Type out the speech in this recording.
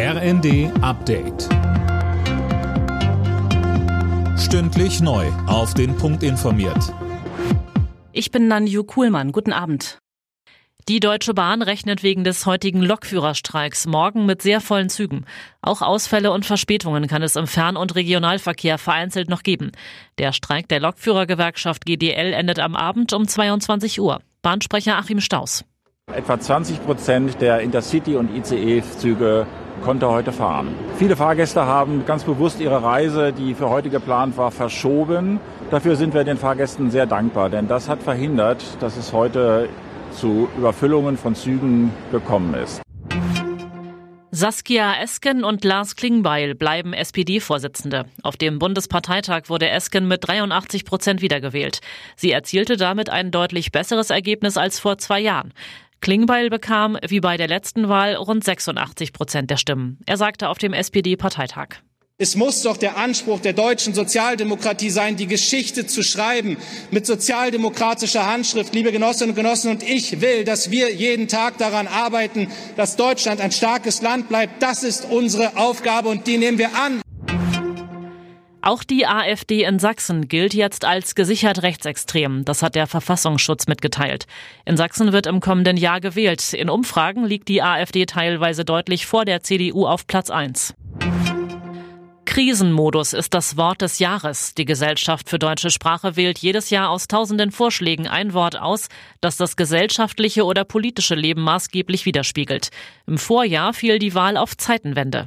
RND Update. Stündlich neu. Auf den Punkt informiert. Ich bin Nanju Kuhlmann. Guten Abend. Die Deutsche Bahn rechnet wegen des heutigen Lokführerstreiks morgen mit sehr vollen Zügen. Auch Ausfälle und Verspätungen kann es im Fern- und Regionalverkehr vereinzelt noch geben. Der Streik der Lokführergewerkschaft GDL endet am Abend um 22 Uhr. Bahnsprecher Achim Staus. Etwa 20 Prozent der Intercity- und ICE-Züge konnte heute fahren. Viele Fahrgäste haben ganz bewusst ihre Reise, die für heute geplant war, verschoben. Dafür sind wir den Fahrgästen sehr dankbar, denn das hat verhindert, dass es heute zu Überfüllungen von Zügen gekommen ist. Saskia Esken und Lars Klingbeil bleiben SPD-Vorsitzende. Auf dem Bundesparteitag wurde Esken mit 83 Prozent wiedergewählt. Sie erzielte damit ein deutlich besseres Ergebnis als vor zwei Jahren. Klingbeil bekam, wie bei der letzten Wahl, rund 86 Prozent der Stimmen. Er sagte auf dem SPD-Parteitag. Es muss doch der Anspruch der deutschen Sozialdemokratie sein, die Geschichte zu schreiben mit sozialdemokratischer Handschrift. Liebe Genossinnen und Genossen, und ich will, dass wir jeden Tag daran arbeiten, dass Deutschland ein starkes Land bleibt. Das ist unsere Aufgabe und die nehmen wir an. Auch die AfD in Sachsen gilt jetzt als gesichert rechtsextrem. Das hat der Verfassungsschutz mitgeteilt. In Sachsen wird im kommenden Jahr gewählt. In Umfragen liegt die AfD teilweise deutlich vor der CDU auf Platz 1. Krisenmodus ist das Wort des Jahres. Die Gesellschaft für deutsche Sprache wählt jedes Jahr aus tausenden Vorschlägen ein Wort aus, das das gesellschaftliche oder politische Leben maßgeblich widerspiegelt. Im Vorjahr fiel die Wahl auf Zeitenwende.